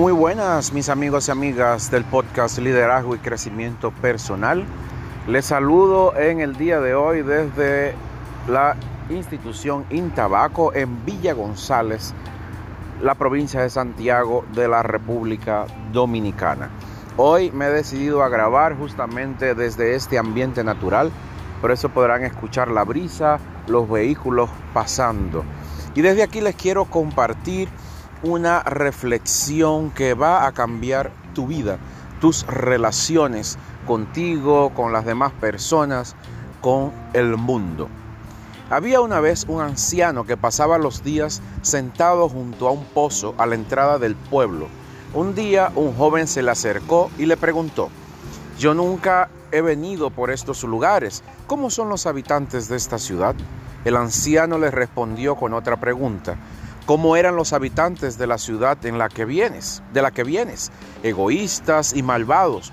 Muy buenas mis amigos y amigas del podcast Liderazgo y Crecimiento Personal. Les saludo en el día de hoy desde la institución Intabaco en Villa González, la provincia de Santiago de la República Dominicana. Hoy me he decidido a grabar justamente desde este ambiente natural, por eso podrán escuchar la brisa, los vehículos pasando. Y desde aquí les quiero compartir una reflexión que va a cambiar tu vida, tus relaciones contigo, con las demás personas, con el mundo. Había una vez un anciano que pasaba los días sentado junto a un pozo a la entrada del pueblo. Un día un joven se le acercó y le preguntó, yo nunca he venido por estos lugares, ¿cómo son los habitantes de esta ciudad? El anciano le respondió con otra pregunta, ¿cómo eran los habitantes de la ciudad en la que vienes, de la que vienes, egoístas y malvados?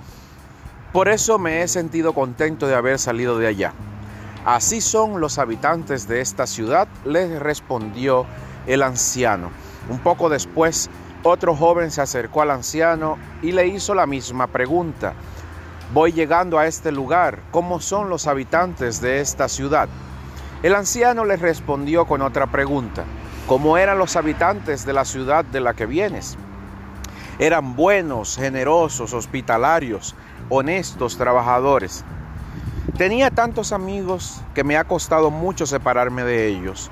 Por eso me he sentido contento de haber salido de allá. Así son los habitantes de esta ciudad, le respondió el anciano. Un poco después, otro joven se acercó al anciano y le hizo la misma pregunta. Voy llegando a este lugar, ¿cómo son los habitantes de esta ciudad? El anciano le respondió con otra pregunta. ¿Cómo eran los habitantes de la ciudad de la que vienes? Eran buenos, generosos, hospitalarios, honestos, trabajadores. Tenía tantos amigos que me ha costado mucho separarme de ellos.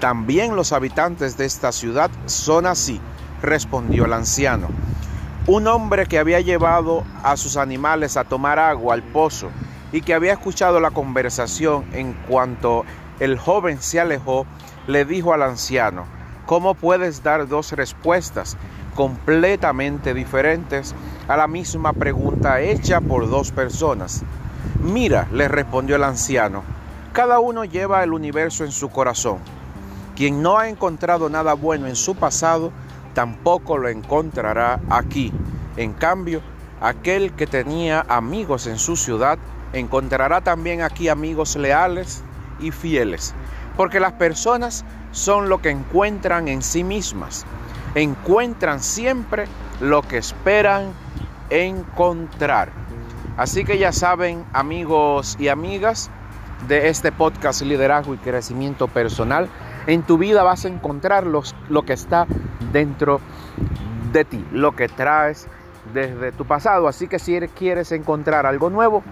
También los habitantes de esta ciudad son así, respondió el anciano. Un hombre que había llevado a sus animales a tomar agua al pozo y que había escuchado la conversación en cuanto el joven se alejó, le dijo al anciano, ¿cómo puedes dar dos respuestas completamente diferentes a la misma pregunta hecha por dos personas? Mira, le respondió el anciano, cada uno lleva el universo en su corazón. Quien no ha encontrado nada bueno en su pasado, tampoco lo encontrará aquí. En cambio, aquel que tenía amigos en su ciudad, encontrará también aquí amigos leales y fieles. Porque las personas son lo que encuentran en sí mismas. Encuentran siempre lo que esperan encontrar. Así que ya saben, amigos y amigas de este podcast Liderazgo y Crecimiento Personal, en tu vida vas a encontrar lo que está dentro de ti, lo que traes desde tu pasado. Así que si quieres encontrar algo nuevo,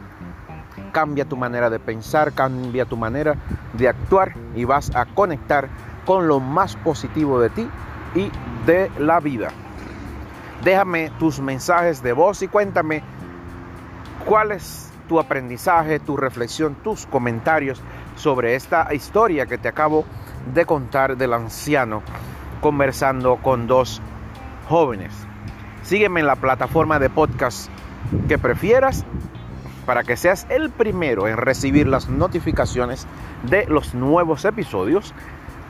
cambia tu manera de pensar, cambia tu manera de actuar y vas a conectar con lo más positivo de ti y de la vida. Déjame tus mensajes de voz y cuéntame ¿Cuál es tu aprendizaje, tu reflexión, tus comentarios sobre esta historia que te acabo de contar del anciano conversando con dos jóvenes? Sígueme en la plataforma de podcast que prefieras para que seas el primero en recibir las notificaciones de los nuevos episodios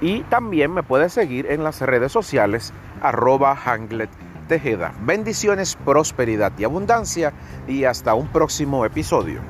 y también me puedes seguir en las redes sociales arroba hanglet Tejeda. Bendiciones, prosperidad y abundancia y hasta un próximo episodio.